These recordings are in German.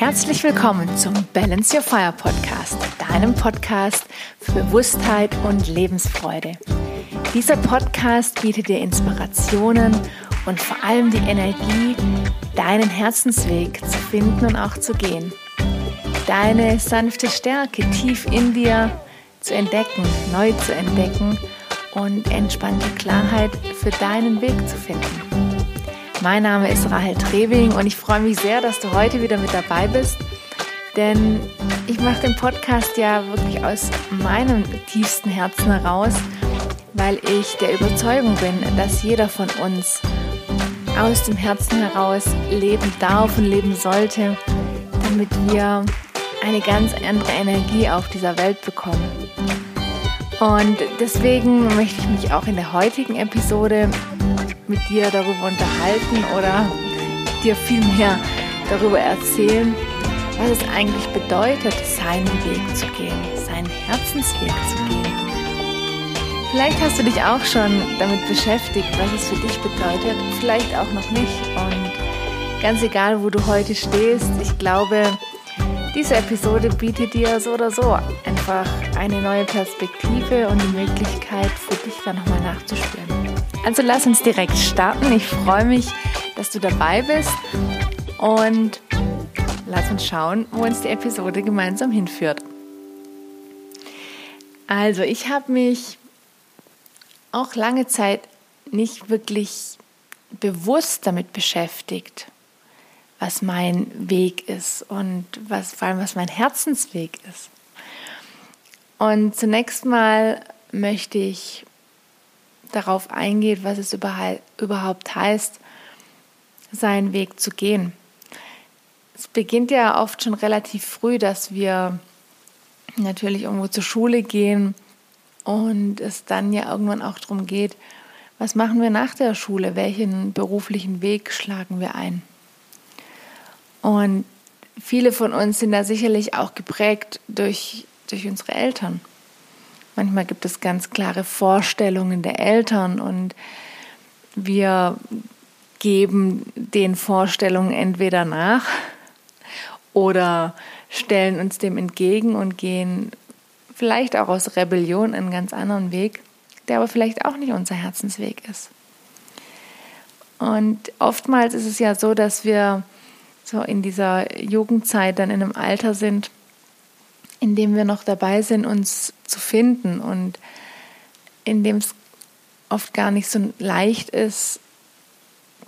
Herzlich willkommen zum Balance Your Fire Podcast, deinem Podcast für Bewusstheit und Lebensfreude. Dieser Podcast bietet dir Inspirationen und vor allem die Energie, deinen Herzensweg zu finden und auch zu gehen. Deine sanfte Stärke tief in dir zu entdecken, neu zu entdecken und entspannte Klarheit für deinen Weg zu finden. Mein Name ist Rahel Trewing und ich freue mich sehr, dass du heute wieder mit dabei bist, denn ich mache den Podcast ja wirklich aus meinem tiefsten Herzen heraus, weil ich der Überzeugung bin, dass jeder von uns aus dem Herzen heraus leben darf und leben sollte, damit wir eine ganz andere Energie auf dieser Welt bekommen. Und deswegen möchte ich mich auch in der heutigen Episode mit dir darüber unterhalten oder dir viel mehr darüber erzählen, was es eigentlich bedeutet, seinen Weg zu gehen, seinen Herzensweg zu gehen. Vielleicht hast du dich auch schon damit beschäftigt, was es für dich bedeutet, vielleicht auch noch nicht. Und ganz egal, wo du heute stehst, ich glaube, diese Episode bietet dir so oder so einfach eine neue Perspektive und die Möglichkeit für dich da nochmal nachzuspüren. Also lass uns direkt starten. Ich freue mich, dass du dabei bist und lass uns schauen, wo uns die Episode gemeinsam hinführt. Also ich habe mich auch lange Zeit nicht wirklich bewusst damit beschäftigt, was mein Weg ist und was, vor allem was mein Herzensweg ist. Und zunächst mal möchte ich darauf eingeht, was es überhaupt heißt, seinen Weg zu gehen. Es beginnt ja oft schon relativ früh, dass wir natürlich irgendwo zur Schule gehen und es dann ja irgendwann auch darum geht, was machen wir nach der Schule, welchen beruflichen Weg schlagen wir ein. Und viele von uns sind da sicherlich auch geprägt durch, durch unsere Eltern. Manchmal gibt es ganz klare Vorstellungen der Eltern und wir geben den Vorstellungen entweder nach oder stellen uns dem entgegen und gehen vielleicht auch aus Rebellion einen ganz anderen Weg, der aber vielleicht auch nicht unser Herzensweg ist. Und oftmals ist es ja so, dass wir so in dieser Jugendzeit dann in einem Alter sind, in dem wir noch dabei sind, uns zu finden und in dem es oft gar nicht so leicht ist,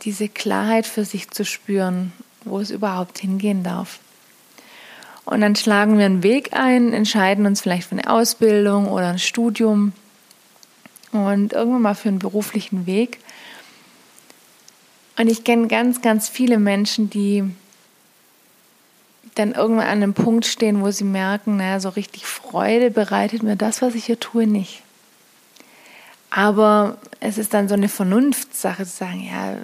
diese Klarheit für sich zu spüren, wo es überhaupt hingehen darf. Und dann schlagen wir einen Weg ein, entscheiden uns vielleicht für eine Ausbildung oder ein Studium und irgendwann mal für einen beruflichen Weg. Und ich kenne ganz, ganz viele Menschen, die dann irgendwann an einem Punkt stehen, wo sie merken, naja, so richtig Freude bereitet mir das, was ich hier tue, nicht. Aber es ist dann so eine Vernunftssache zu sagen, ja,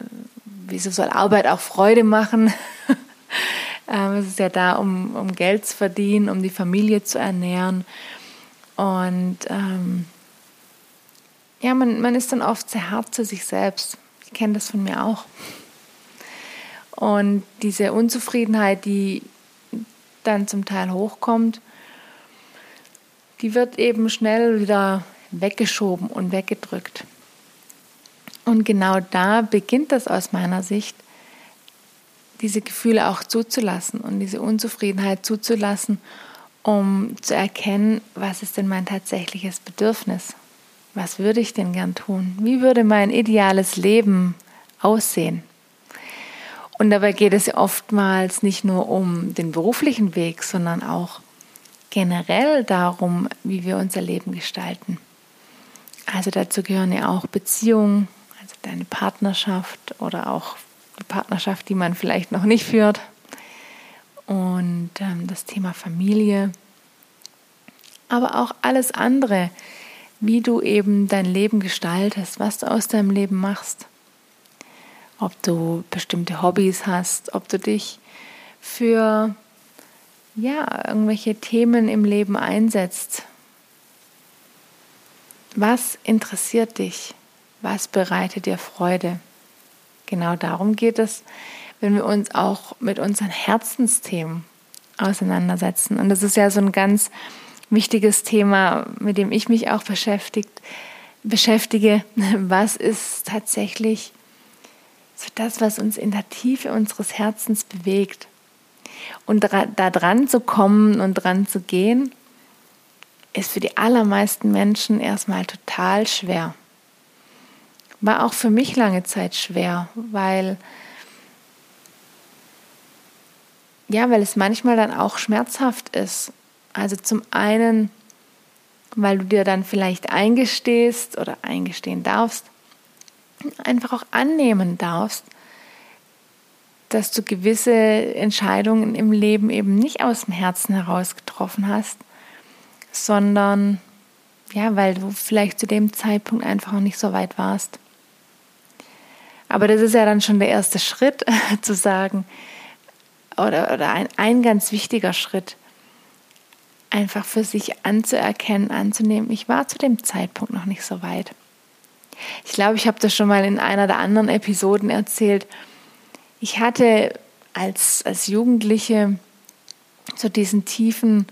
wieso soll Arbeit auch Freude machen? Ähm, es ist ja da, um, um Geld zu verdienen, um die Familie zu ernähren. Und ähm, ja, man, man ist dann oft sehr hart zu sich selbst. Ich kenne das von mir auch. Und diese Unzufriedenheit, die dann zum Teil hochkommt, die wird eben schnell wieder weggeschoben und weggedrückt. Und genau da beginnt das aus meiner Sicht, diese Gefühle auch zuzulassen und diese Unzufriedenheit zuzulassen, um zu erkennen, was ist denn mein tatsächliches Bedürfnis? Was würde ich denn gern tun? Wie würde mein ideales Leben aussehen? Und dabei geht es oftmals nicht nur um den beruflichen Weg, sondern auch generell darum, wie wir unser Leben gestalten. Also dazu gehören ja auch Beziehungen, also deine Partnerschaft oder auch die Partnerschaft, die man vielleicht noch nicht führt. Und ähm, das Thema Familie. Aber auch alles andere, wie du eben dein Leben gestaltest, was du aus deinem Leben machst ob du bestimmte Hobbys hast, ob du dich für ja, irgendwelche Themen im Leben einsetzt. Was interessiert dich? Was bereitet dir Freude? Genau darum geht es, wenn wir uns auch mit unseren Herzensthemen auseinandersetzen. Und das ist ja so ein ganz wichtiges Thema, mit dem ich mich auch beschäftigt, beschäftige. Was ist tatsächlich so das, was uns in der Tiefe unseres Herzens bewegt? Und da dran zu kommen und dran zu gehen, ist für die allermeisten Menschen erstmal total schwer. War auch für mich lange Zeit schwer, weil ja, weil es manchmal dann auch schmerzhaft ist. Also zum einen, weil du dir dann vielleicht eingestehst oder eingestehen darfst, einfach auch annehmen darfst, dass du gewisse Entscheidungen im Leben eben nicht aus dem Herzen heraus getroffen hast, sondern ja, weil du vielleicht zu dem Zeitpunkt einfach noch nicht so weit warst. Aber das ist ja dann schon der erste Schritt, zu sagen, oder, oder ein, ein ganz wichtiger Schritt, einfach für sich anzuerkennen, anzunehmen, ich war zu dem Zeitpunkt noch nicht so weit. Ich glaube, ich habe das schon mal in einer der anderen Episoden erzählt. Ich hatte als, als Jugendliche so diesen tiefen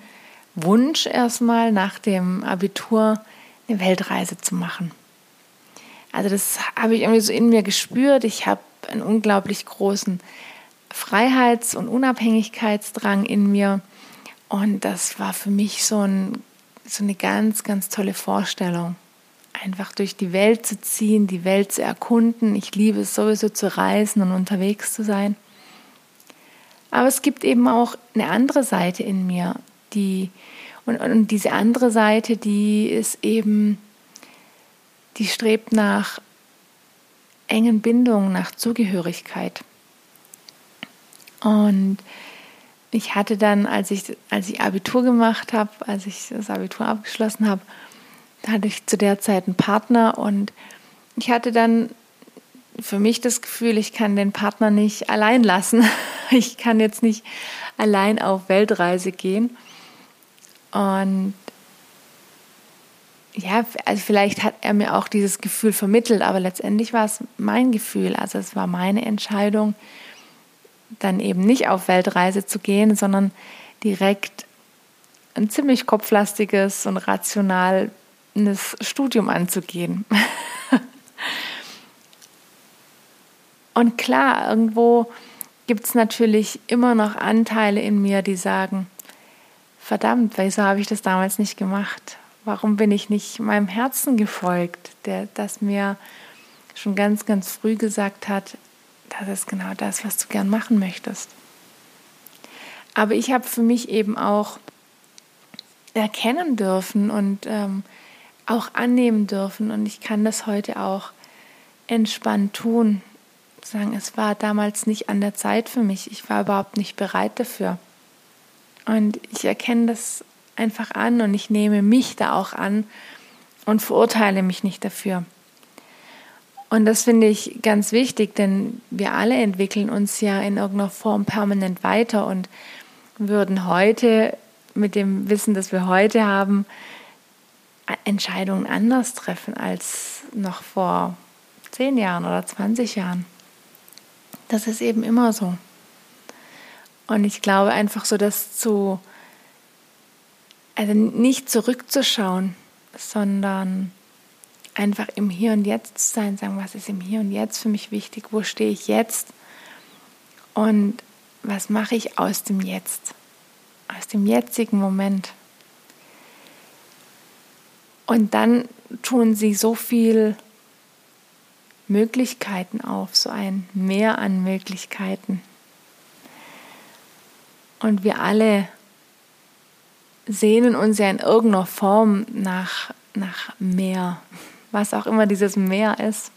Wunsch erstmal nach dem Abitur eine Weltreise zu machen. Also das habe ich irgendwie so in mir gespürt. Ich habe einen unglaublich großen Freiheits- und Unabhängigkeitsdrang in mir. Und das war für mich so, ein, so eine ganz, ganz tolle Vorstellung. Einfach durch die Welt zu ziehen, die Welt zu erkunden. Ich liebe es sowieso zu reisen und unterwegs zu sein. Aber es gibt eben auch eine andere Seite in mir, die und, und diese andere Seite, die ist eben, die strebt nach engen Bindungen, nach Zugehörigkeit. Und ich hatte dann, als ich, als ich Abitur gemacht habe, als ich das Abitur abgeschlossen habe, hatte ich zu der Zeit einen Partner und ich hatte dann für mich das Gefühl, ich kann den Partner nicht allein lassen. Ich kann jetzt nicht allein auf Weltreise gehen. Und ja, also vielleicht hat er mir auch dieses Gefühl vermittelt, aber letztendlich war es mein Gefühl. Also es war meine Entscheidung, dann eben nicht auf Weltreise zu gehen, sondern direkt ein ziemlich kopflastiges und rationales Studium anzugehen. und klar, irgendwo gibt es natürlich immer noch Anteile in mir, die sagen, verdammt, wieso habe ich das damals nicht gemacht? Warum bin ich nicht meinem Herzen gefolgt, der das mir schon ganz, ganz früh gesagt hat, das ist genau das, was du gern machen möchtest. Aber ich habe für mich eben auch erkennen dürfen und ähm, auch annehmen dürfen und ich kann das heute auch entspannt tun. Sagen, es war damals nicht an der Zeit für mich. Ich war überhaupt nicht bereit dafür. Und ich erkenne das einfach an und ich nehme mich da auch an und verurteile mich nicht dafür. Und das finde ich ganz wichtig, denn wir alle entwickeln uns ja in irgendeiner Form permanent weiter und würden heute mit dem Wissen, das wir heute haben, Entscheidungen anders treffen als noch vor zehn Jahren oder 20 Jahren. Das ist eben immer so. Und ich glaube einfach so, das zu, also nicht zurückzuschauen, sondern einfach im Hier und Jetzt zu sein, sagen, was ist im Hier und Jetzt für mich wichtig, wo stehe ich jetzt und was mache ich aus dem Jetzt, aus dem jetzigen Moment. Und dann tun sie so viel Möglichkeiten auf, so ein Mehr an Möglichkeiten. Und wir alle sehnen uns ja in irgendeiner Form nach, nach mehr, was auch immer dieses Mehr ist.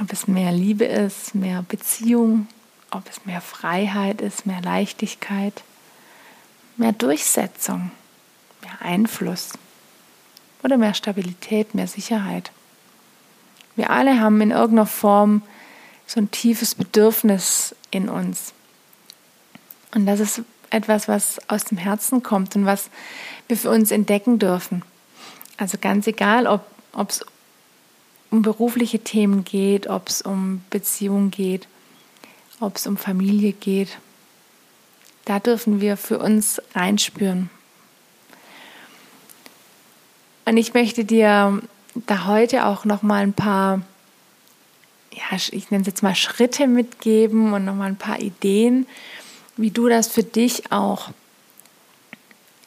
Ob es mehr Liebe ist, mehr Beziehung, ob es mehr Freiheit ist, mehr Leichtigkeit, mehr Durchsetzung, mehr Einfluss oder mehr Stabilität, mehr Sicherheit. Wir alle haben in irgendeiner Form so ein tiefes Bedürfnis in uns. Und das ist etwas, was aus dem Herzen kommt und was wir für uns entdecken dürfen. Also ganz egal, ob es um berufliche Themen geht, ob es um Beziehungen geht, ob es um Familie geht. da dürfen wir für uns reinspüren. Und ich möchte dir da heute auch noch mal ein paar, ja, ich nenne es jetzt mal Schritte mitgeben und noch mal ein paar Ideen, wie du das für dich auch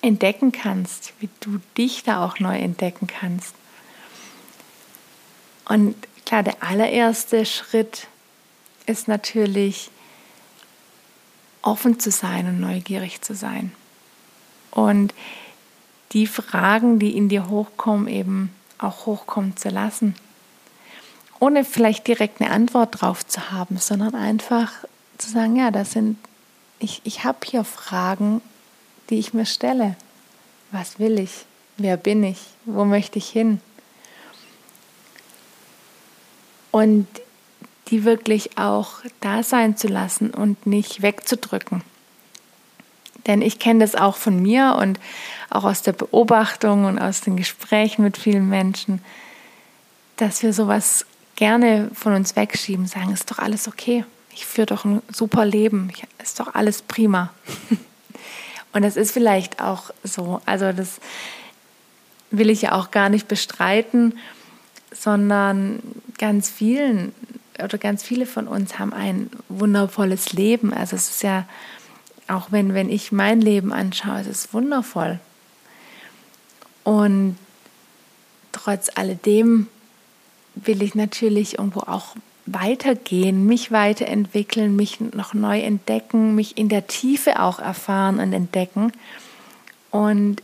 entdecken kannst, wie du dich da auch neu entdecken kannst. Und klar, der allererste Schritt ist natürlich offen zu sein und neugierig zu sein. Und die Fragen, die in dir hochkommen, eben auch hochkommen zu lassen. Ohne vielleicht direkt eine Antwort drauf zu haben, sondern einfach zu sagen, ja, das sind, ich, ich habe hier Fragen, die ich mir stelle. Was will ich? Wer bin ich? Wo möchte ich hin? Und die wirklich auch da sein zu lassen und nicht wegzudrücken. Denn ich kenne das auch von mir und auch aus der Beobachtung und aus den Gesprächen mit vielen Menschen, dass wir sowas gerne von uns wegschieben, sagen, ist doch alles okay. Ich führe doch ein super Leben. Ist doch alles prima. Und das ist vielleicht auch so. Also das will ich ja auch gar nicht bestreiten, sondern ganz vielen oder ganz viele von uns haben ein wundervolles Leben. Also es ist ja auch wenn, wenn ich mein Leben anschaue, es ist wundervoll. Und trotz alledem will ich natürlich irgendwo auch weitergehen, mich weiterentwickeln, mich noch neu entdecken, mich in der Tiefe auch erfahren und entdecken und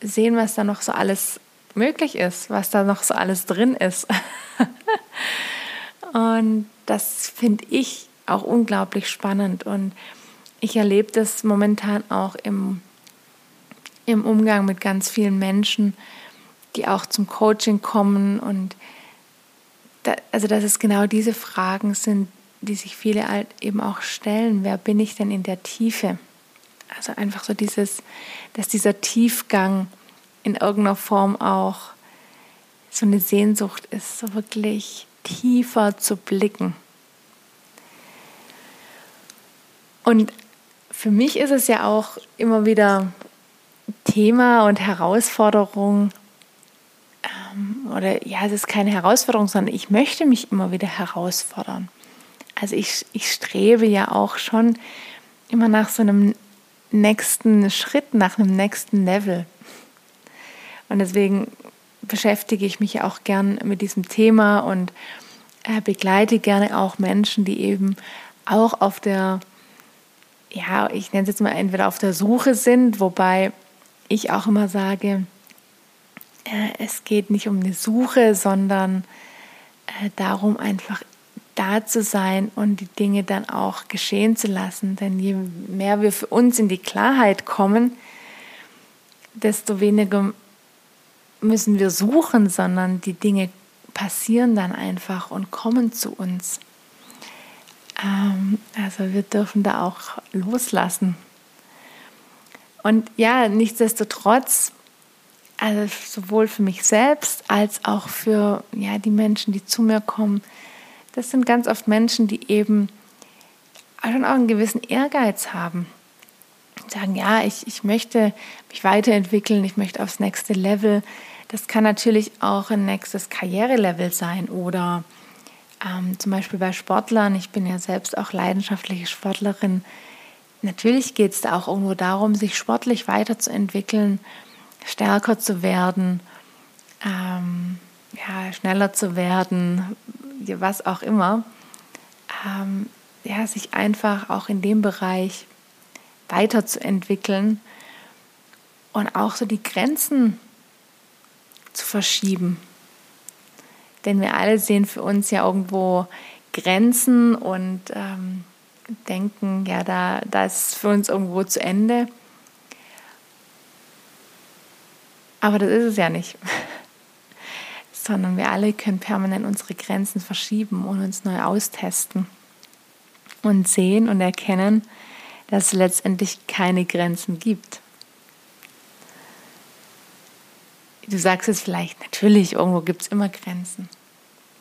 sehen, was da noch so alles möglich ist, was da noch so alles drin ist. und das finde ich auch unglaublich spannend und ich erlebe das momentan auch im, im Umgang mit ganz vielen Menschen, die auch zum Coaching kommen und da, also dass es genau diese Fragen sind, die sich viele halt eben auch stellen. Wer bin ich denn in der Tiefe? Also einfach so dieses, dass dieser Tiefgang in irgendeiner Form auch so eine Sehnsucht ist, so wirklich tiefer zu blicken. Und für mich ist es ja auch immer wieder Thema und Herausforderung, ähm, oder ja, es ist keine Herausforderung, sondern ich möchte mich immer wieder herausfordern. Also ich, ich strebe ja auch schon immer nach so einem nächsten Schritt, nach einem nächsten Level. Und deswegen beschäftige ich mich auch gern mit diesem Thema und äh, begleite gerne auch Menschen, die eben auch auf der ja, ich nenne es jetzt mal entweder auf der Suche sind, wobei ich auch immer sage, äh, es geht nicht um eine Suche, sondern äh, darum einfach da zu sein und die Dinge dann auch geschehen zu lassen. Denn je mehr wir für uns in die Klarheit kommen, desto weniger müssen wir suchen, sondern die Dinge passieren dann einfach und kommen zu uns. Ähm, also wir dürfen da auch loslassen. Und ja, nichtsdestotrotz, also sowohl für mich selbst als auch für ja, die Menschen, die zu mir kommen, das sind ganz oft Menschen, die eben schon auch einen gewissen Ehrgeiz haben. Sagen, ja, ich, ich möchte mich weiterentwickeln, ich möchte aufs nächste Level. Das kann natürlich auch ein nächstes Karrierelevel sein oder ähm, zum Beispiel bei Sportlern, ich bin ja selbst auch leidenschaftliche Sportlerin, natürlich geht es da auch irgendwo darum, sich sportlich weiterzuentwickeln, stärker zu werden, ähm, ja, schneller zu werden, was auch immer. Ähm, ja, sich einfach auch in dem Bereich weiterzuentwickeln und auch so die Grenzen zu verschieben. Denn wir alle sehen für uns ja irgendwo Grenzen und ähm, denken, ja, da, da ist für uns irgendwo zu Ende. Aber das ist es ja nicht. Sondern wir alle können permanent unsere Grenzen verschieben und uns neu austesten und sehen und erkennen, dass es letztendlich keine Grenzen gibt. Du sagst es vielleicht, natürlich, irgendwo gibt es immer Grenzen.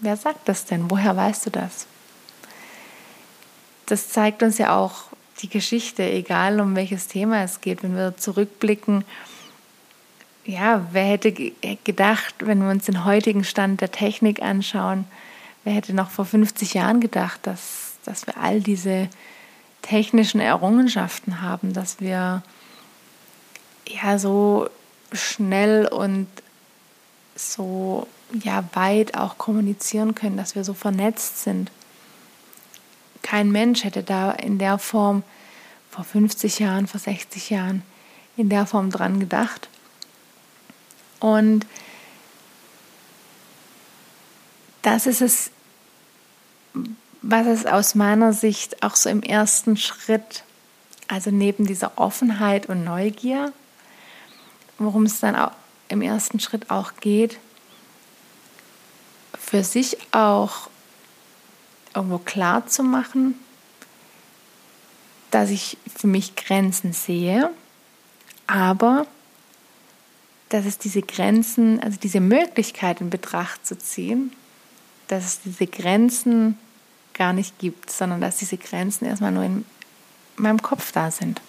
Wer sagt das denn? Woher weißt du das? Das zeigt uns ja auch die Geschichte, egal um welches Thema es geht, wenn wir zurückblicken, ja, wer hätte gedacht, wenn wir uns den heutigen Stand der Technik anschauen, wer hätte noch vor 50 Jahren gedacht, dass, dass wir all diese technischen Errungenschaften haben, dass wir ja so schnell und so ja weit auch kommunizieren können, dass wir so vernetzt sind. Kein Mensch hätte da in der Form vor 50 Jahren, vor 60 Jahren in der Form dran gedacht. Und das ist es, was es aus meiner Sicht auch so im ersten Schritt, also neben dieser Offenheit und Neugier, worum es dann auch im ersten Schritt auch geht, für sich auch irgendwo klar zu machen, dass ich für mich Grenzen sehe, aber dass es diese Grenzen, also diese Möglichkeit in Betracht zu ziehen, dass es diese Grenzen gar nicht gibt, sondern dass diese Grenzen erstmal nur in meinem Kopf da sind.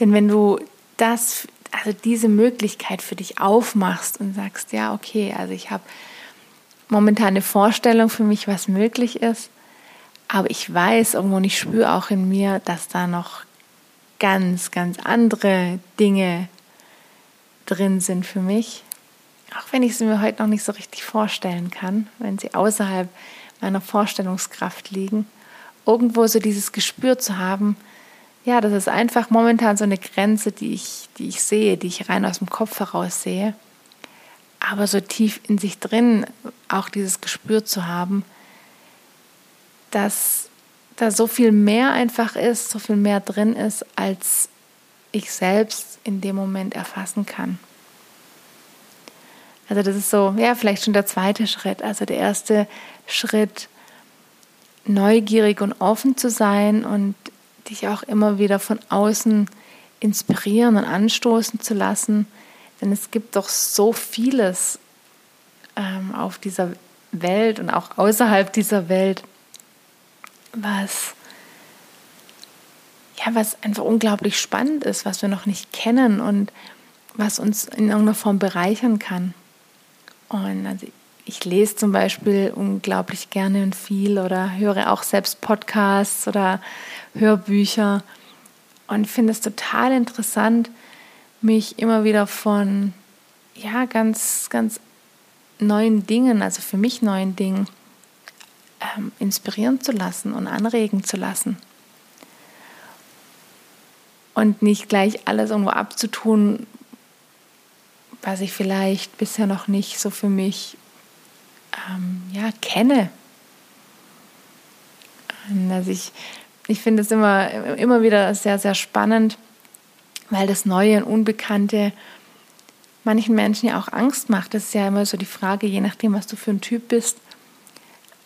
Denn wenn du das, also diese Möglichkeit für dich aufmachst und sagst, ja, okay, also ich habe momentan eine Vorstellung für mich, was möglich ist, aber ich weiß irgendwo und ich spüre auch in mir, dass da noch ganz, ganz andere Dinge drin sind für mich. Auch wenn ich sie mir heute noch nicht so richtig vorstellen kann, wenn sie außerhalb meiner Vorstellungskraft liegen. Irgendwo so dieses Gespür zu haben, ja, das ist einfach momentan so eine Grenze, die ich, die ich sehe, die ich rein aus dem Kopf heraus sehe. Aber so tief in sich drin auch dieses Gespür zu haben, dass da so viel mehr einfach ist, so viel mehr drin ist, als ich selbst in dem Moment erfassen kann. Also das ist so, ja, vielleicht schon der zweite Schritt. Also der erste Schritt, neugierig und offen zu sein und dich auch immer wieder von außen inspirieren und anstoßen zu lassen. Denn es gibt doch so vieles ähm, auf dieser Welt und auch außerhalb dieser Welt, was ja, was einfach unglaublich spannend ist, was wir noch nicht kennen und was uns in irgendeiner Form bereichern kann. Und also ich lese zum Beispiel unglaublich gerne und viel oder höre auch selbst Podcasts oder Hörbücher und finde es total interessant, mich immer wieder von ja ganz ganz neuen Dingen, also für mich neuen Dingen ähm, inspirieren zu lassen und anregen zu lassen. Und nicht gleich alles irgendwo abzutun, was ich vielleicht bisher noch nicht so für mich ähm, ja, kenne. Also ich, ich finde es immer, immer wieder sehr, sehr spannend, weil das Neue und Unbekannte manchen Menschen ja auch Angst macht. Das ist ja immer so die Frage, je nachdem, was du für ein Typ bist.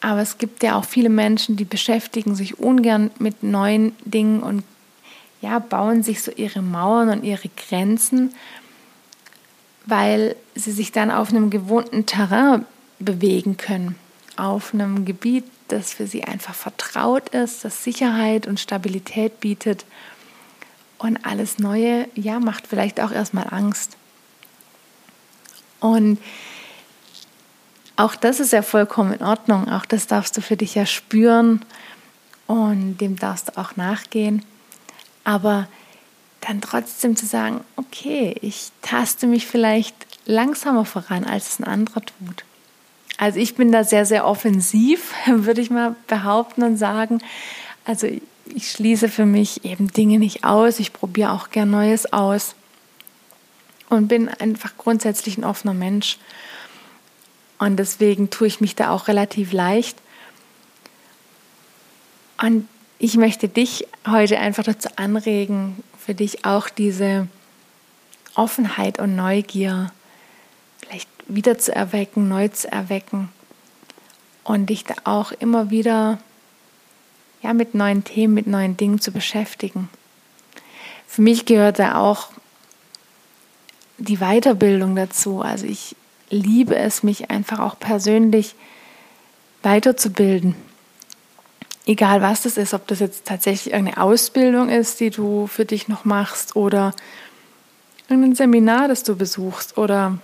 Aber es gibt ja auch viele Menschen, die beschäftigen sich ungern mit neuen Dingen und ja, bauen sich so ihre Mauern und ihre Grenzen, weil sie sich dann auf einem gewohnten Terrain bewegen können, auf einem Gebiet, das für sie einfach vertraut ist, das Sicherheit und Stabilität bietet. Und alles Neue, ja, macht vielleicht auch erstmal Angst. Und auch das ist ja vollkommen in Ordnung. Auch das darfst du für dich ja spüren und dem darfst du auch nachgehen. Aber dann trotzdem zu sagen, okay, ich taste mich vielleicht langsamer voran, als es ein anderer tut. Also ich bin da sehr, sehr offensiv, würde ich mal behaupten und sagen. Also ich schließe für mich eben Dinge nicht aus. Ich probiere auch gern Neues aus und bin einfach grundsätzlich ein offener Mensch. Und deswegen tue ich mich da auch relativ leicht. Und ich möchte dich heute einfach dazu anregen, für dich auch diese Offenheit und Neugier vielleicht wieder zu erwecken, neu zu erwecken und dich da auch immer wieder ja, mit neuen Themen, mit neuen Dingen zu beschäftigen. Für mich gehört da auch die Weiterbildung dazu. Also ich liebe es, mich einfach auch persönlich weiterzubilden. egal was das ist, ob das jetzt tatsächlich eine Ausbildung ist, die du für dich noch machst oder irgendein Seminar, das du besuchst oder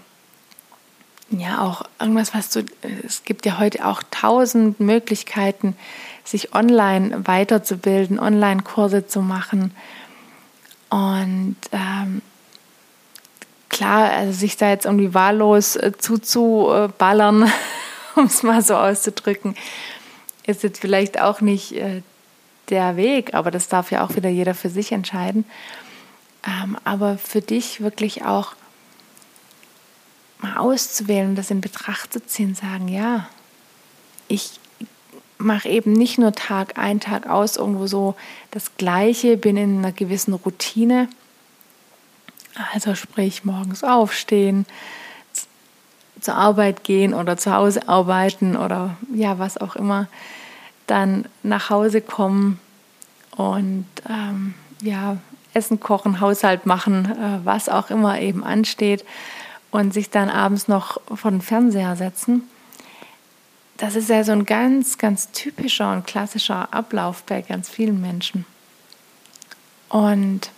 ja auch irgendwas, was du, es gibt ja heute auch tausend Möglichkeiten, sich online weiterzubilden, Online-Kurse zu machen. Und ähm, klar, also sich da jetzt irgendwie wahllos äh, zuzuballern, um es mal so auszudrücken, ist jetzt vielleicht auch nicht äh, der Weg, aber das darf ja auch wieder jeder für sich entscheiden. Ähm, aber für dich wirklich auch mal auszuwählen, das in Betracht zu ziehen, sagen, ja, ich mache eben nicht nur Tag ein, Tag aus irgendwo so das Gleiche, bin in einer gewissen Routine. Also sprich morgens aufstehen, zur Arbeit gehen oder zu Hause arbeiten oder ja, was auch immer, dann nach Hause kommen und ähm, ja, Essen kochen, Haushalt machen, äh, was auch immer eben ansteht und sich dann abends noch vor den Fernseher setzen. Das ist ja so ein ganz, ganz typischer und klassischer Ablauf bei ganz vielen Menschen. Und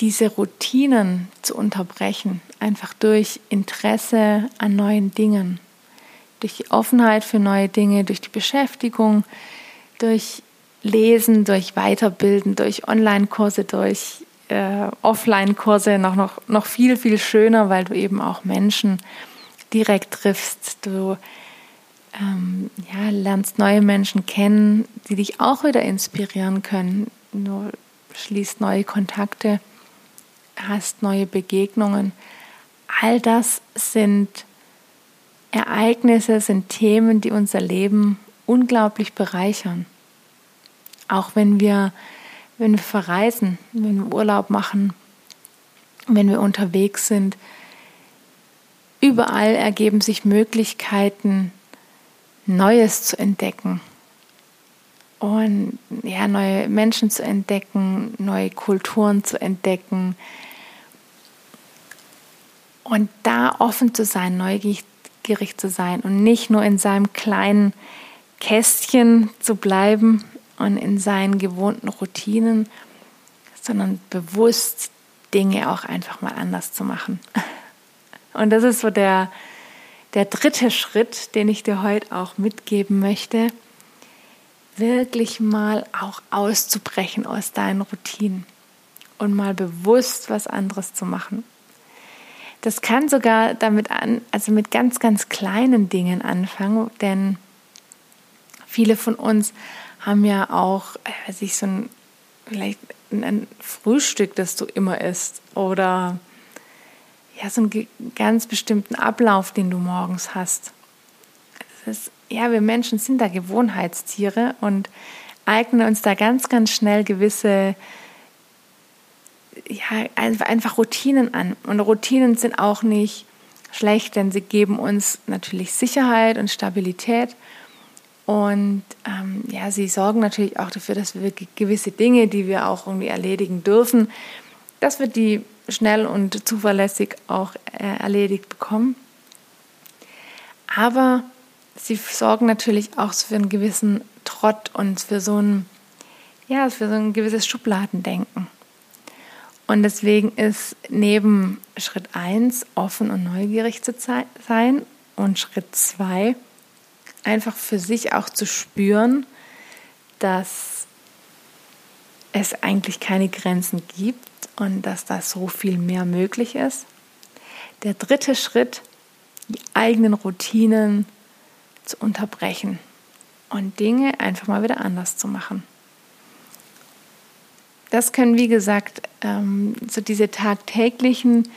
diese Routinen zu unterbrechen, einfach durch Interesse an neuen Dingen, durch die Offenheit für neue Dinge, durch die Beschäftigung, durch Lesen, durch Weiterbilden, durch Online-Kurse, durch äh, Offline-Kurse noch, noch, noch viel, viel schöner, weil du eben auch Menschen direkt triffst. Du ähm, ja, lernst neue Menschen kennen, die dich auch wieder inspirieren können. Du schließt neue Kontakte, hast neue Begegnungen. All das sind Ereignisse, sind Themen, die unser Leben unglaublich bereichern. Auch wenn wir, wenn wir verreisen, wenn wir Urlaub machen, wenn wir unterwegs sind, überall ergeben sich Möglichkeiten, Neues zu entdecken. Und ja, neue Menschen zu entdecken, neue Kulturen zu entdecken. Und da offen zu sein, neugierig zu sein und nicht nur in seinem kleinen Kästchen zu bleiben, und in seinen gewohnten Routinen, sondern bewusst Dinge auch einfach mal anders zu machen. Und das ist so der, der dritte Schritt, den ich dir heute auch mitgeben möchte, wirklich mal auch auszubrechen aus deinen Routinen und mal bewusst was anderes zu machen. Das kann sogar damit an, also mit ganz, ganz kleinen Dingen anfangen, denn viele von uns haben ja auch äh, sich so ein, vielleicht ein Frühstück, das du immer isst oder ja, so einen ganz bestimmten Ablauf, den du morgens hast. Ist, ja, wir Menschen sind da Gewohnheitstiere und eignen uns da ganz, ganz schnell gewisse, ja, einfach Routinen an. Und Routinen sind auch nicht schlecht, denn sie geben uns natürlich Sicherheit und Stabilität. Und ähm, ja, sie sorgen natürlich auch dafür, dass wir gewisse Dinge, die wir auch irgendwie erledigen dürfen, dass wir die schnell und zuverlässig auch äh, erledigt bekommen. Aber sie sorgen natürlich auch für einen gewissen Trott und für so ein, ja, für so ein gewisses Schubladendenken. Und deswegen ist neben Schritt 1 offen und neugierig zu sein und Schritt 2 einfach für sich auch zu spüren, dass es eigentlich keine Grenzen gibt und dass da so viel mehr möglich ist. Der dritte Schritt, die eigenen Routinen zu unterbrechen und Dinge einfach mal wieder anders zu machen. Das können, wie gesagt, ähm, so diese tagtäglichen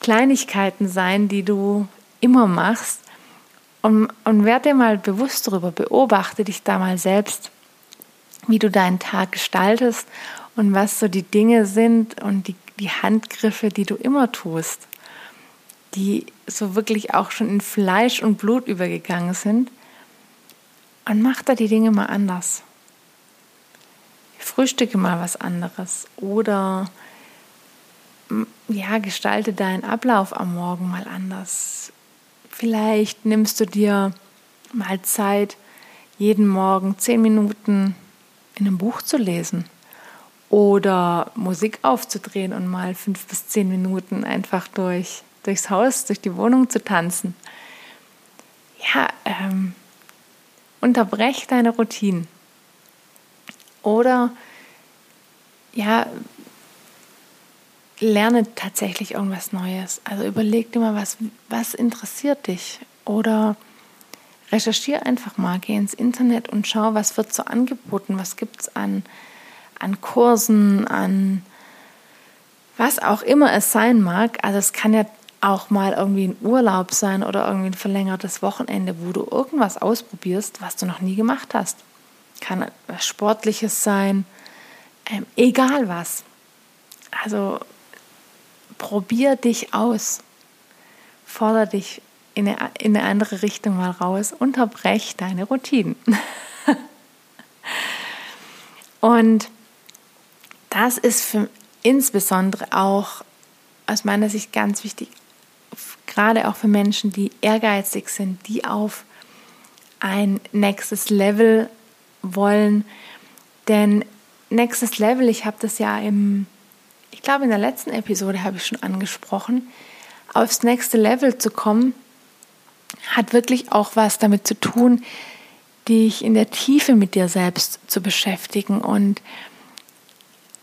Kleinigkeiten sein, die du immer machst, und, und werde dir mal bewusst darüber, beobachte dich da mal selbst, wie du deinen Tag gestaltest und was so die Dinge sind und die, die Handgriffe, die du immer tust, die so wirklich auch schon in Fleisch und Blut übergegangen sind. Und mach da die Dinge mal anders. Frühstücke mal was anderes oder ja, gestalte deinen Ablauf am Morgen mal anders. Vielleicht nimmst du dir mal Zeit, jeden Morgen zehn Minuten in einem Buch zu lesen oder Musik aufzudrehen und mal fünf bis zehn Minuten einfach durch, durchs Haus, durch die Wohnung zu tanzen. Ja, ähm, unterbrech deine Routinen. Oder ja, lerne tatsächlich irgendwas Neues. Also überleg dir mal, was, was interessiert dich. Oder recherchiere einfach mal, geh ins Internet und schau, was wird so angeboten, was gibt es an, an Kursen, an was auch immer es sein mag. Also es kann ja auch mal irgendwie ein Urlaub sein oder irgendwie ein verlängertes Wochenende, wo du irgendwas ausprobierst, was du noch nie gemacht hast. Kann was Sportliches sein, ähm, egal was. Also probier dich aus, fordere dich in eine, in eine andere Richtung mal raus, unterbrech deine Routinen. Und das ist für, insbesondere auch aus meiner Sicht ganz wichtig, gerade auch für Menschen, die ehrgeizig sind, die auf ein nächstes Level wollen. Denn nächstes Level, ich habe das ja im, ich glaube in der letzten Episode habe ich schon angesprochen, aufs nächste Level zu kommen, hat wirklich auch was damit zu tun, dich in der Tiefe mit dir selbst zu beschäftigen und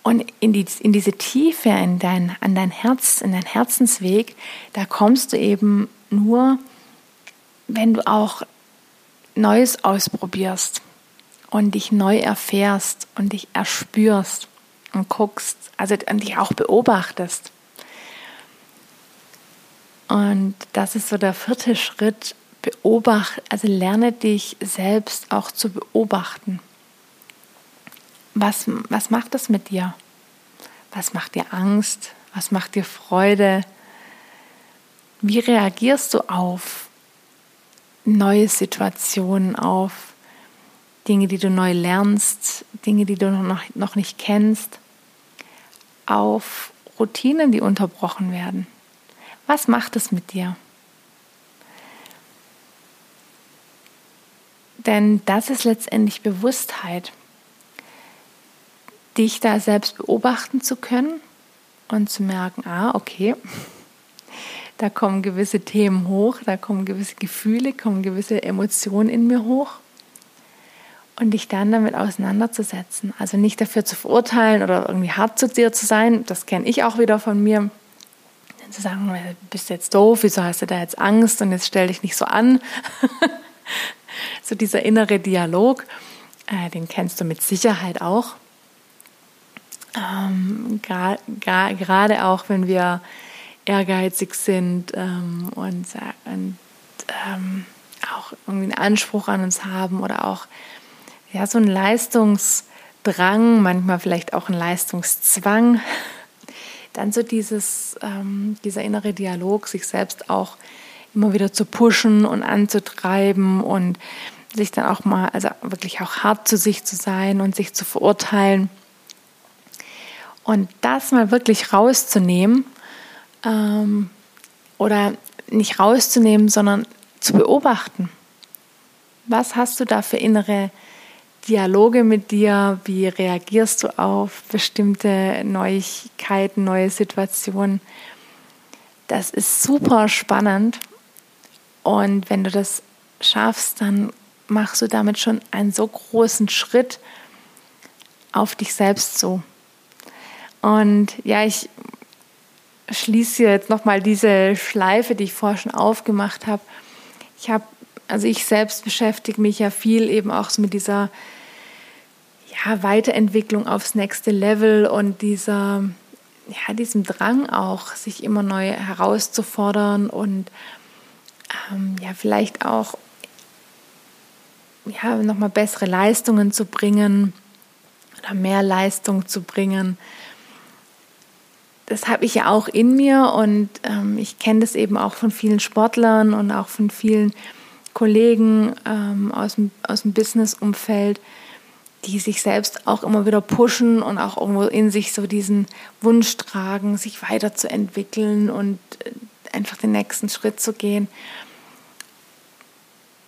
und in, die, in diese Tiefe, in dein, an dein Herz, in dein Herzensweg, da kommst du eben nur, wenn du auch Neues ausprobierst und dich neu erfährst und dich erspürst und guckst, also und dich auch beobachtest. Und das ist so der vierte Schritt, beobacht, also lerne dich selbst auch zu beobachten. Was, was macht das mit dir? Was macht dir Angst? Was macht dir Freude? Wie reagierst du auf neue Situationen, auf Dinge, die du neu lernst, Dinge, die du noch, noch nicht kennst, auf Routinen, die unterbrochen werden? Was macht es mit dir? Denn das ist letztendlich Bewusstheit dich da selbst beobachten zu können und zu merken, ah, okay, da kommen gewisse Themen hoch, da kommen gewisse Gefühle, kommen gewisse Emotionen in mir hoch und dich dann damit auseinanderzusetzen. Also nicht dafür zu verurteilen oder irgendwie hart zu dir zu sein, das kenne ich auch wieder von mir. Zu sagen, du bist jetzt doof, wieso hast du da jetzt Angst und jetzt stell dich nicht so an. so dieser innere Dialog, äh, den kennst du mit Sicherheit auch. Ähm, Gerade auch, wenn wir ehrgeizig sind ähm, und, und ähm, auch irgendwie einen Anspruch an uns haben oder auch ja, so ein Leistungsdrang, manchmal vielleicht auch ein Leistungszwang, dann so dieses, ähm, dieser innere Dialog, sich selbst auch immer wieder zu pushen und anzutreiben und sich dann auch mal, also wirklich auch hart zu sich zu sein und sich zu verurteilen und das mal wirklich rauszunehmen ähm, oder nicht rauszunehmen, sondern zu beobachten. Was hast du da für innere Dialoge mit dir? Wie reagierst du auf bestimmte Neuigkeiten, neue Situationen? Das ist super spannend. Und wenn du das schaffst, dann machst du damit schon einen so großen Schritt auf dich selbst zu. Und ja, ich schließe jetzt nochmal diese Schleife, die ich vorher schon aufgemacht habe. Ich habe, also ich selbst beschäftige mich ja viel eben auch mit dieser ja, Weiterentwicklung aufs nächste Level und dieser, ja, diesem Drang auch, sich immer neu herauszufordern und ähm, ja, vielleicht auch ja, nochmal bessere Leistungen zu bringen oder mehr Leistung zu bringen. Das habe ich ja auch in mir und ähm, ich kenne das eben auch von vielen Sportlern und auch von vielen Kollegen ähm, aus dem, aus dem Business-Umfeld, die sich selbst auch immer wieder pushen und auch irgendwo in sich so diesen Wunsch tragen, sich weiterzuentwickeln und äh, einfach den nächsten Schritt zu gehen.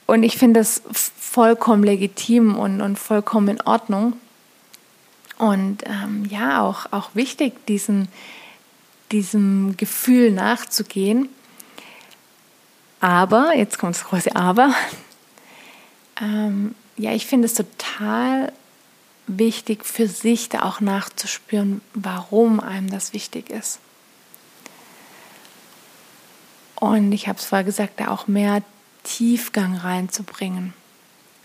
und ich finde das vollkommen legitim und, und vollkommen in Ordnung. Und ähm, ja, auch, auch wichtig, diesen, diesem Gefühl nachzugehen. Aber, jetzt kommt das große Aber, ähm, ja, ich finde es total wichtig für sich da auch nachzuspüren, warum einem das wichtig ist. Und ich habe es vorher gesagt, da auch mehr Tiefgang reinzubringen.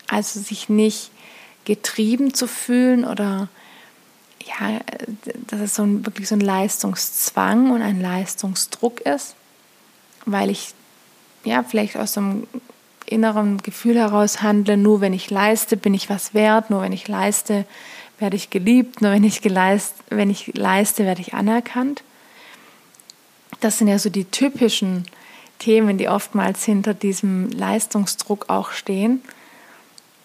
Also sich nicht getrieben zu fühlen oder ja, dass es so ein, wirklich so ein Leistungszwang und ein Leistungsdruck ist, weil ich ja vielleicht aus so einem inneren Gefühl heraus handle, nur wenn ich leiste, bin ich was wert, nur wenn ich leiste, werde ich geliebt, nur wenn ich, geleist, wenn ich leiste, werde ich anerkannt. Das sind ja so die typischen Themen, die oftmals hinter diesem Leistungsdruck auch stehen.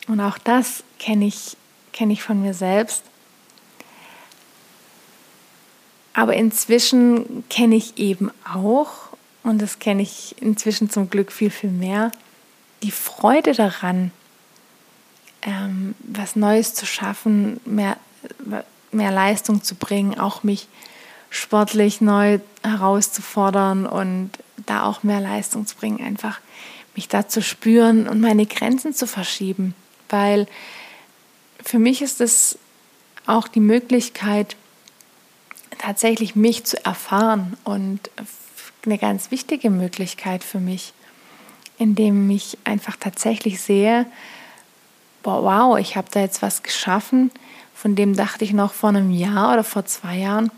Und auch das kenne ich, kenne ich von mir selbst. Aber inzwischen kenne ich eben auch, und das kenne ich inzwischen zum Glück viel, viel mehr, die Freude daran, ähm, was Neues zu schaffen, mehr, mehr Leistung zu bringen, auch mich sportlich neu herauszufordern und da auch mehr Leistung zu bringen, einfach mich da zu spüren und meine Grenzen zu verschieben, weil für mich ist es auch die Möglichkeit, tatsächlich mich zu erfahren und eine ganz wichtige Möglichkeit für mich, indem ich einfach tatsächlich sehe, wow, ich habe da jetzt was geschaffen, von dem dachte ich noch vor einem Jahr oder vor zwei Jahren,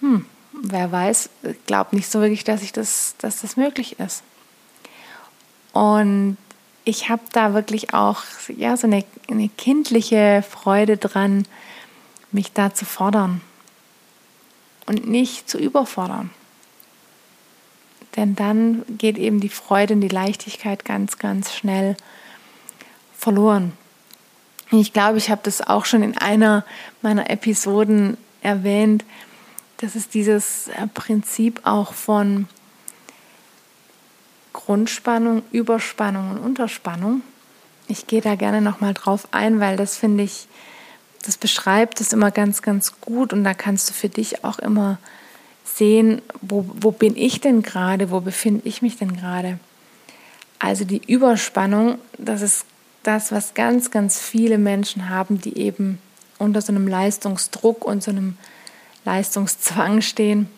hm, wer weiß, glaubt nicht so wirklich, dass, ich das, dass das möglich ist. Und ich habe da wirklich auch ja, so eine, eine kindliche Freude dran, mich da zu fordern und nicht zu überfordern. Denn dann geht eben die Freude und die Leichtigkeit ganz, ganz schnell verloren. Ich glaube, ich habe das auch schon in einer meiner Episoden erwähnt. Das ist dieses äh, Prinzip auch von Grundspannung, Überspannung und Unterspannung. Ich gehe da gerne nochmal drauf ein, weil das finde ich das beschreibt es immer ganz, ganz gut und da kannst du für dich auch immer sehen, wo, wo bin ich denn gerade, wo befinde ich mich denn gerade. Also die Überspannung, das ist das, was ganz, ganz viele Menschen haben, die eben unter so einem Leistungsdruck und so einem Leistungszwang stehen.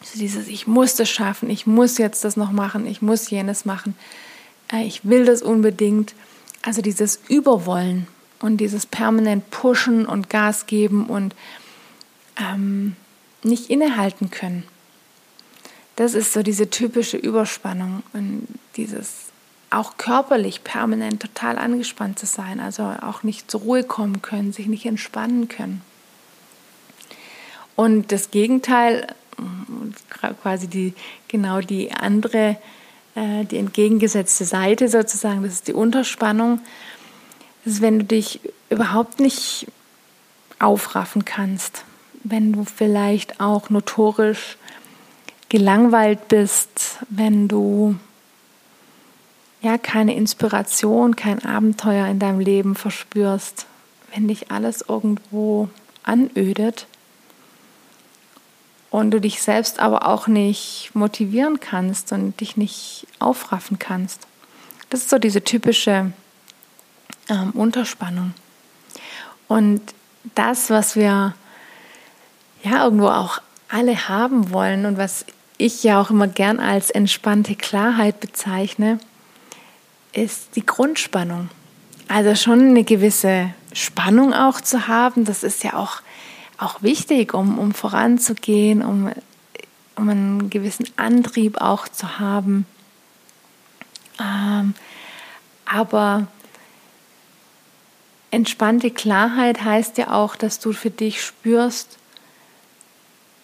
Also dieses, ich muss das schaffen, ich muss jetzt das noch machen, ich muss jenes machen, äh, ich will das unbedingt. Also dieses Überwollen und dieses permanent Pushen und Gas geben und ähm, nicht innehalten können. Das ist so diese typische Überspannung und dieses auch körperlich permanent total angespannt zu sein, also auch nicht zur Ruhe kommen können, sich nicht entspannen können. Und das Gegenteil, quasi die, genau die andere, äh, die entgegengesetzte Seite sozusagen, das ist die Unterspannung ist, wenn du dich überhaupt nicht aufraffen kannst, wenn du vielleicht auch notorisch gelangweilt bist, wenn du ja keine Inspiration, kein Abenteuer in deinem Leben verspürst, wenn dich alles irgendwo anödet und du dich selbst aber auch nicht motivieren kannst und dich nicht aufraffen kannst. Das ist so diese typische ähm, Unterspannung. Und das, was wir ja irgendwo auch alle haben wollen und was ich ja auch immer gern als entspannte Klarheit bezeichne, ist die Grundspannung. Also schon eine gewisse Spannung auch zu haben, das ist ja auch, auch wichtig, um, um voranzugehen, um, um einen gewissen Antrieb auch zu haben. Ähm, aber entspannte Klarheit heißt ja auch, dass du für dich spürst,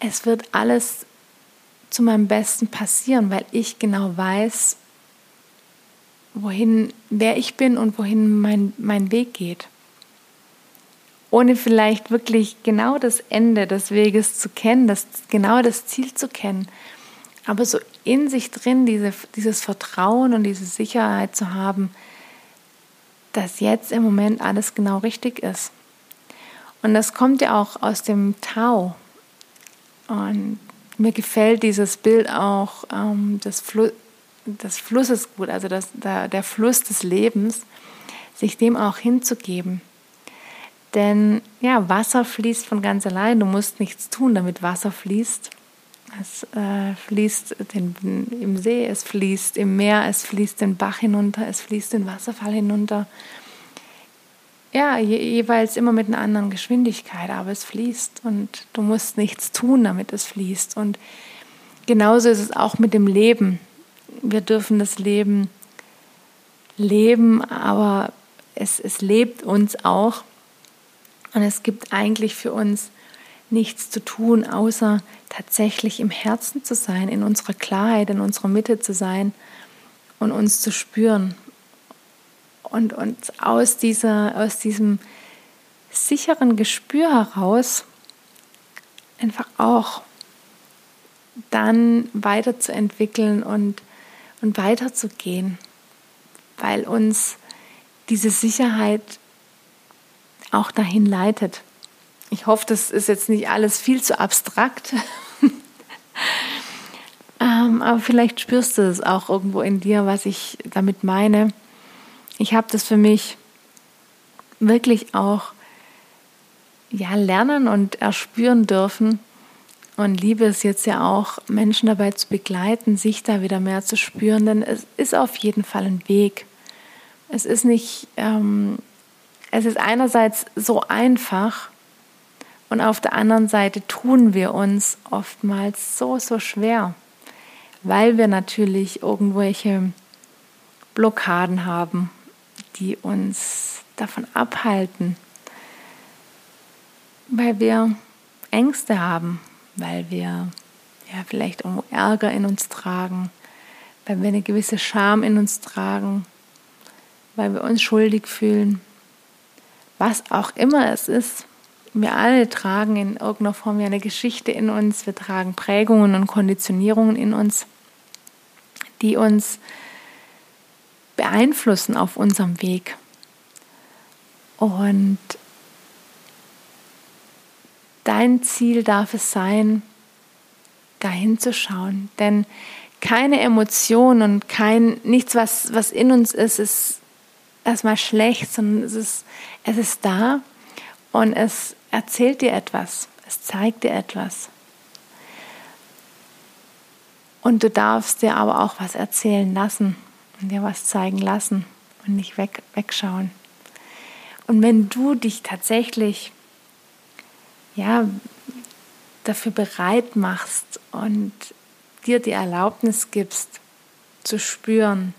es wird alles zu meinem Besten passieren, weil ich genau weiß, wohin, wer ich bin und wohin mein, mein Weg geht. Ohne vielleicht wirklich genau das Ende des Weges zu kennen, das, genau das Ziel zu kennen, aber so in sich drin diese, dieses Vertrauen und diese Sicherheit zu haben, dass jetzt im Moment alles genau richtig ist. Und das kommt ja auch aus dem Tau. Und mir gefällt dieses Bild auch ähm, des, Fl des Flusses gut, also das, der, der Fluss des Lebens, sich dem auch hinzugeben. Denn ja, Wasser fließt von ganz allein. Du musst nichts tun, damit Wasser fließt. Es äh, fließt den, im See, es fließt im Meer, es fließt den Bach hinunter, es fließt den Wasserfall hinunter. Ja, je, jeweils immer mit einer anderen Geschwindigkeit, aber es fließt und du musst nichts tun, damit es fließt. Und genauso ist es auch mit dem Leben. Wir dürfen das Leben leben, aber es, es lebt uns auch. Und es gibt eigentlich für uns nichts zu tun, außer tatsächlich im Herzen zu sein, in unserer Klarheit, in unserer Mitte zu sein und uns zu spüren. Und uns aus, dieser, aus diesem sicheren Gespür heraus einfach auch dann weiterzuentwickeln und, und weiterzugehen, weil uns diese Sicherheit auch dahin leitet. Ich hoffe, das ist jetzt nicht alles viel zu abstrakt. ähm, aber vielleicht spürst du es auch irgendwo in dir, was ich damit meine. Ich habe das für mich wirklich auch ja, lernen und erspüren dürfen. Und liebe es jetzt ja auch, Menschen dabei zu begleiten, sich da wieder mehr zu spüren, denn es ist auf jeden Fall ein Weg. Es ist nicht, ähm, es ist einerseits so einfach, und auf der anderen Seite tun wir uns oftmals so, so schwer, weil wir natürlich irgendwelche Blockaden haben, die uns davon abhalten, weil wir Ängste haben, weil wir ja vielleicht irgendwo Ärger in uns tragen, weil wir eine gewisse Scham in uns tragen, weil wir uns schuldig fühlen, was auch immer es ist wir alle tragen in irgendeiner Form eine Geschichte in uns, wir tragen Prägungen und Konditionierungen in uns, die uns beeinflussen auf unserem Weg. Und dein Ziel darf es sein, dahin zu schauen. Denn keine Emotion und kein, nichts, was, was in uns ist, ist erstmal schlecht, sondern es ist, es ist da und es erzählt dir etwas, es zeigt dir etwas. Und du darfst dir aber auch was erzählen lassen dir was zeigen lassen und nicht weg, wegschauen. Und wenn du dich tatsächlich ja, dafür bereit machst und dir die Erlaubnis gibst, zu spüren,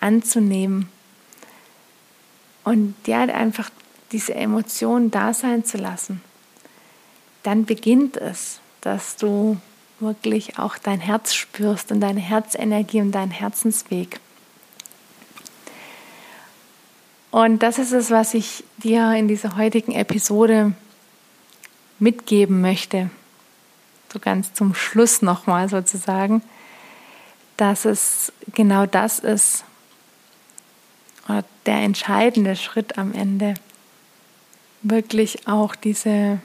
anzunehmen und ja, einfach diese Emotionen da sein zu lassen, dann beginnt es, dass du wirklich auch dein Herz spürst und deine Herzenergie und deinen Herzensweg. Und das ist es, was ich dir in dieser heutigen Episode mitgeben möchte. So ganz zum Schluss nochmal sozusagen, dass es genau das ist, der entscheidende Schritt am Ende, wirklich auch diese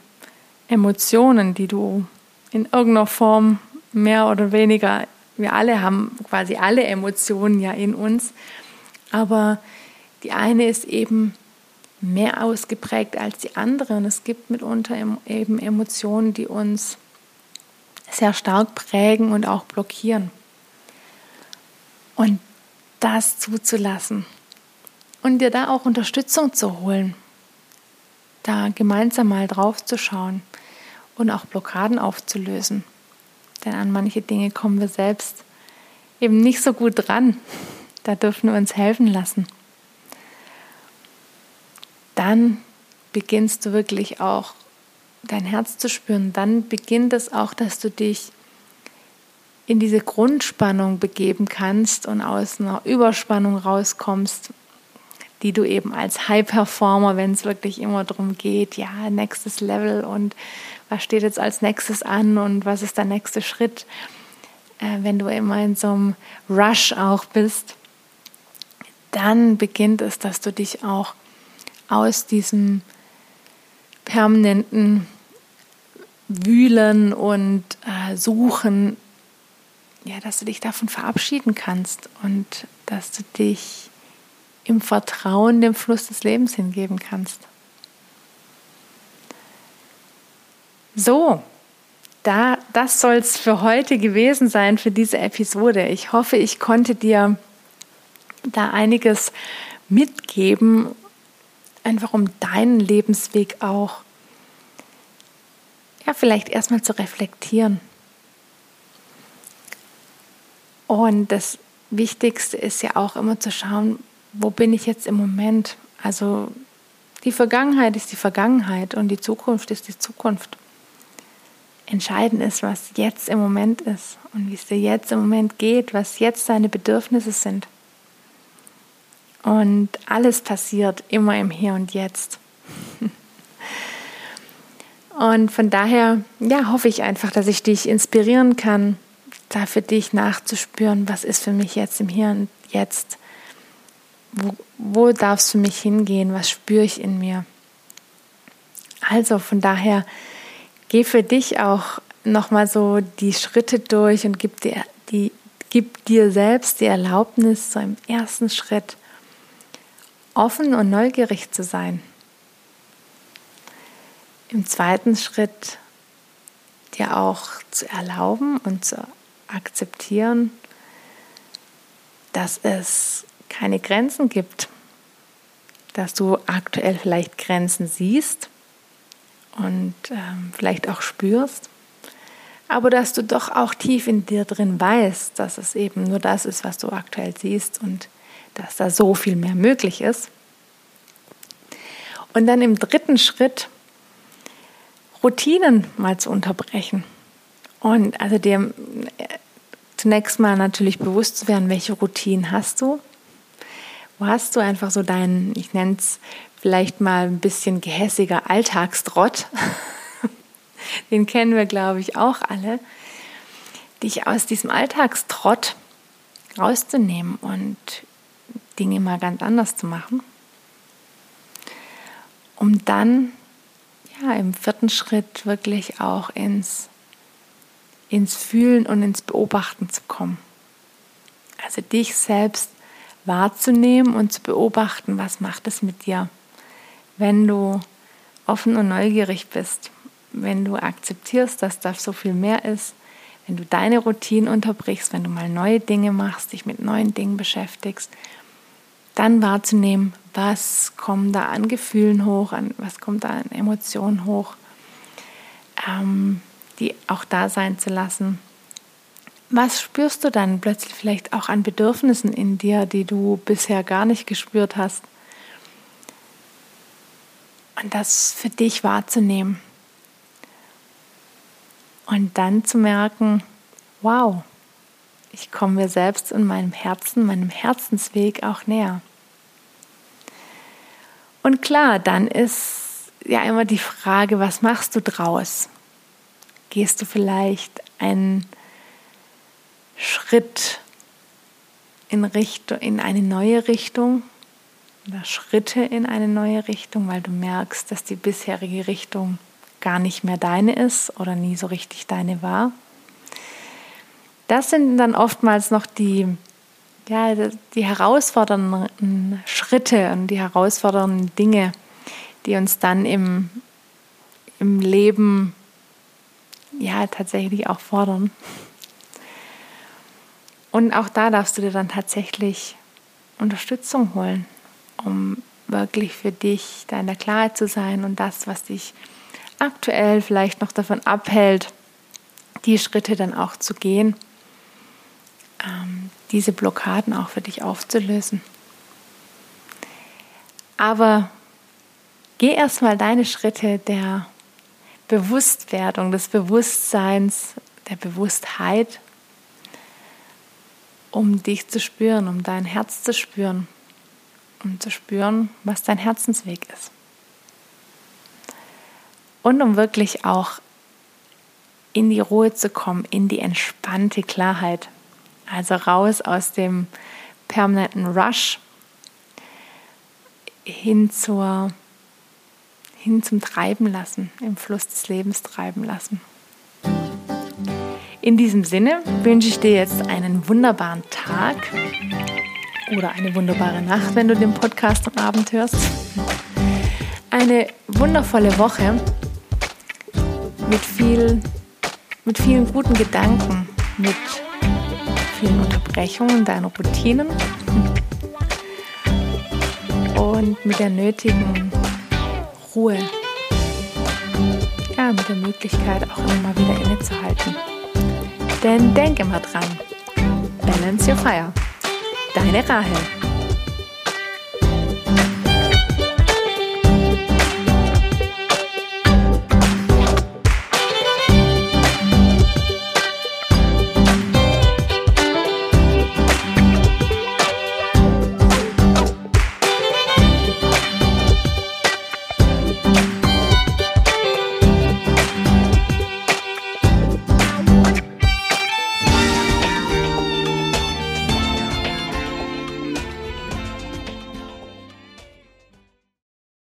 Emotionen, die du in irgendeiner Form mehr oder weniger, wir alle haben quasi alle Emotionen ja in uns, aber die eine ist eben mehr ausgeprägt als die andere und es gibt mitunter eben Emotionen, die uns sehr stark prägen und auch blockieren. Und das zuzulassen und dir da auch Unterstützung zu holen da gemeinsam mal drauf zu schauen und auch Blockaden aufzulösen. Denn an manche Dinge kommen wir selbst eben nicht so gut dran. Da dürfen wir uns helfen lassen. Dann beginnst du wirklich auch dein Herz zu spüren. Dann beginnt es auch, dass du dich in diese Grundspannung begeben kannst und aus einer Überspannung rauskommst die du eben als High-Performer, wenn es wirklich immer darum geht, ja, nächstes Level und was steht jetzt als nächstes an und was ist der nächste Schritt, äh, wenn du immer in so einem Rush auch bist, dann beginnt es, dass du dich auch aus diesem permanenten Wühlen und äh, Suchen, ja, dass du dich davon verabschieden kannst und dass du dich im Vertrauen dem Fluss des Lebens hingeben kannst. So, da, das soll es für heute gewesen sein, für diese Episode. Ich hoffe, ich konnte dir da einiges mitgeben, einfach um deinen Lebensweg auch, ja, vielleicht erstmal zu reflektieren. Und das Wichtigste ist ja auch immer zu schauen, wo bin ich jetzt im Moment? Also die Vergangenheit ist die Vergangenheit und die Zukunft ist die Zukunft. Entscheidend ist, was jetzt im Moment ist und wie es dir jetzt im Moment geht, was jetzt deine Bedürfnisse sind. Und alles passiert immer im Hier und Jetzt. Und von daher, ja, hoffe ich einfach, dass ich dich inspirieren kann, da für dich nachzuspüren, was ist für mich jetzt im Hier und Jetzt. Wo, wo darf es mich hingehen? Was spüre ich in mir? Also von daher, geh für dich auch nochmal so die Schritte durch und gib dir, die, gib dir selbst die Erlaubnis, so im ersten Schritt offen und neugierig zu sein. Im zweiten Schritt dir auch zu erlauben und zu akzeptieren, dass es keine Grenzen gibt, dass du aktuell vielleicht Grenzen siehst und ähm, vielleicht auch spürst, aber dass du doch auch tief in dir drin weißt, dass es eben nur das ist, was du aktuell siehst und dass da so viel mehr möglich ist. Und dann im dritten Schritt Routinen mal zu unterbrechen. Und also dir äh, zunächst mal natürlich bewusst zu werden, welche Routinen hast du. Wo hast du einfach so deinen, ich nenne es vielleicht mal ein bisschen gehässiger Alltagstrott. Den kennen wir, glaube ich, auch alle. Dich aus diesem Alltagstrott rauszunehmen und Dinge mal ganz anders zu machen, um dann ja im vierten Schritt wirklich auch ins, ins Fühlen und ins Beobachten zu kommen. Also dich selbst wahrzunehmen und zu beobachten, was macht es mit dir, wenn du offen und neugierig bist, wenn du akzeptierst, dass da so viel mehr ist, wenn du deine Routine unterbrichst, wenn du mal neue Dinge machst, dich mit neuen Dingen beschäftigst, dann wahrzunehmen, was kommt da an Gefühlen hoch, an, was kommt da an Emotionen hoch, ähm, die auch da sein zu lassen. Was spürst du dann plötzlich vielleicht auch an Bedürfnissen in dir, die du bisher gar nicht gespürt hast? Und das für dich wahrzunehmen. Und dann zu merken, wow, ich komme mir selbst in meinem Herzen, meinem Herzensweg auch näher. Und klar, dann ist ja immer die Frage, was machst du draus? Gehst du vielleicht einen Schritt in, Richtung, in eine neue Richtung oder Schritte in eine neue Richtung, weil du merkst, dass die bisherige Richtung gar nicht mehr deine ist oder nie so richtig deine war. Das sind dann oftmals noch die, ja, die herausfordernden Schritte und die herausfordernden Dinge, die uns dann im, im Leben ja tatsächlich auch fordern. Und auch da darfst du dir dann tatsächlich Unterstützung holen, um wirklich für dich da in der Klarheit zu sein und das, was dich aktuell vielleicht noch davon abhält, die Schritte dann auch zu gehen, ähm, diese Blockaden auch für dich aufzulösen. Aber geh erstmal deine Schritte der Bewusstwerdung, des Bewusstseins, der Bewusstheit, um dich zu spüren, um dein Herz zu spüren, um zu spüren, was dein Herzensweg ist und um wirklich auch in die Ruhe zu kommen, in die entspannte Klarheit. Also raus aus dem permanenten Rush hin zur hin zum Treiben lassen, im Fluss des Lebens treiben lassen. In diesem Sinne wünsche ich dir jetzt einen wunderbaren Tag oder eine wunderbare Nacht, wenn du den Podcast am Abend hörst. Eine wundervolle Woche mit, viel, mit vielen guten Gedanken, mit vielen Unterbrechungen deiner Routinen und mit der nötigen Ruhe. Ja, mit der Möglichkeit auch immer wieder innezuhalten. Denn denk immer dran, balance your fire. Deine Rahel.